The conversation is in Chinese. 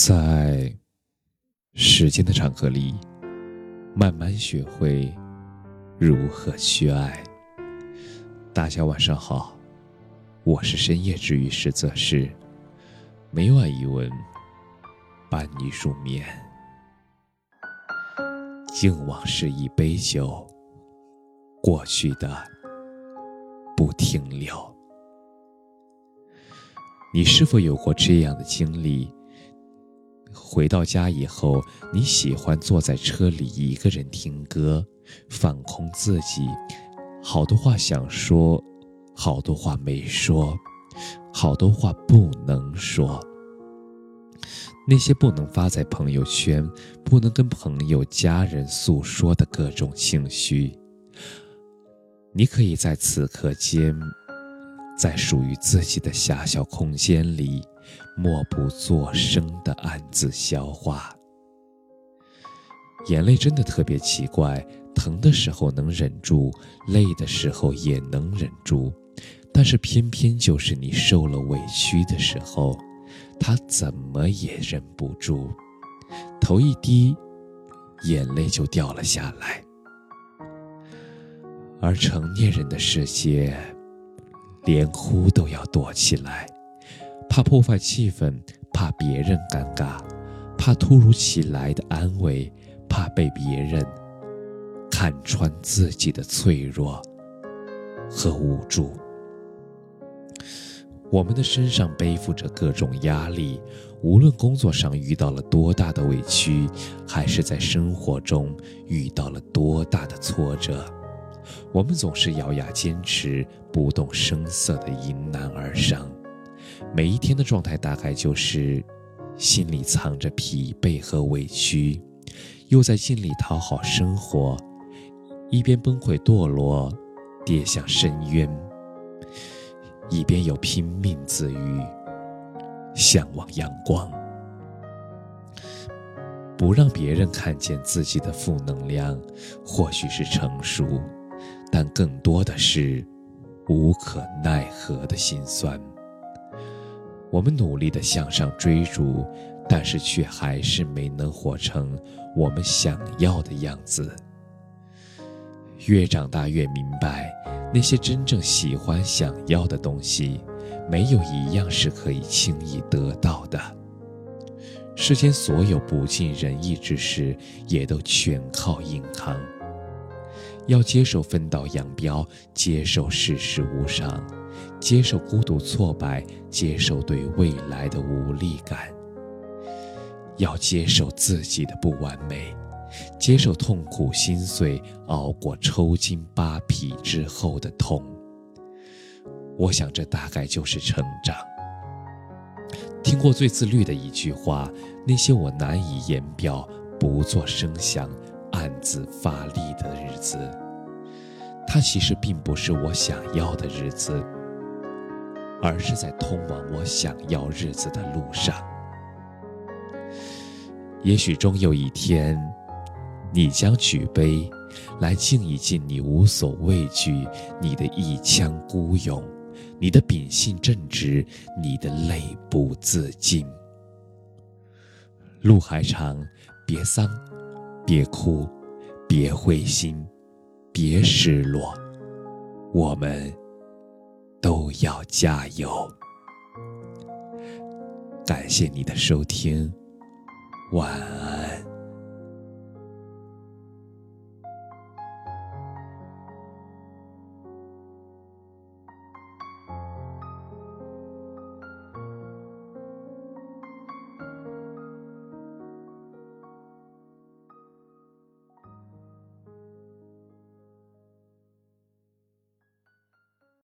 在时间的长河里，慢慢学会如何去爱。大家晚上好，我是深夜治愈师泽是每晚一文伴你入眠。敬往事一杯酒，过去的不停留。你是否有过这样的经历？回到家以后，你喜欢坐在车里一个人听歌，放空自己，好多话想说，好多话没说，好多话不能说。那些不能发在朋友圈、不能跟朋友、家人诉说的各种情绪，你可以在此刻间，在属于自己的狭小空间里。默不作声的暗自消化，眼泪真的特别奇怪，疼的时候能忍住，累的时候也能忍住，但是偏偏就是你受了委屈的时候，他怎么也忍不住，头一低，眼泪就掉了下来。而成年人的世界，连哭都要躲起来。怕破坏气氛，怕别人尴尬，怕突如其来的安慰，怕被别人看穿自己的脆弱和无助。我们的身上背负着各种压力，无论工作上遇到了多大的委屈，还是在生活中遇到了多大的挫折，我们总是咬牙坚持，不动声色地迎难而上。每一天的状态大概就是，心里藏着疲惫和委屈，又在尽力讨好生活，一边崩溃堕落，跌向深渊，一边又拼命自愈，向往阳光。不让别人看见自己的负能量，或许是成熟，但更多的是无可奈何的心酸。我们努力的向上追逐，但是却还是没能活成我们想要的样子。越长大越明白，那些真正喜欢、想要的东西，没有一样是可以轻易得到的。世间所有不尽人意之事，也都全靠硬扛。要接受分道扬镳，接受世事无常。接受孤独挫败，接受对未来的无力感，要接受自己的不完美，接受痛苦心碎，熬过抽筋扒皮之后的痛。我想，这大概就是成长。听过最自律的一句话：那些我难以言表、不做声响、暗自发力的日子，它其实并不是我想要的日子。而是在通往我想要日子的路上。也许终有一天，你将举杯，来敬一敬你无所畏惧，你的一腔孤勇，你的秉性正直，你的泪不自禁。路还长，别丧，别哭，别灰心，别失落，我们。都要加油！感谢你的收听，晚安。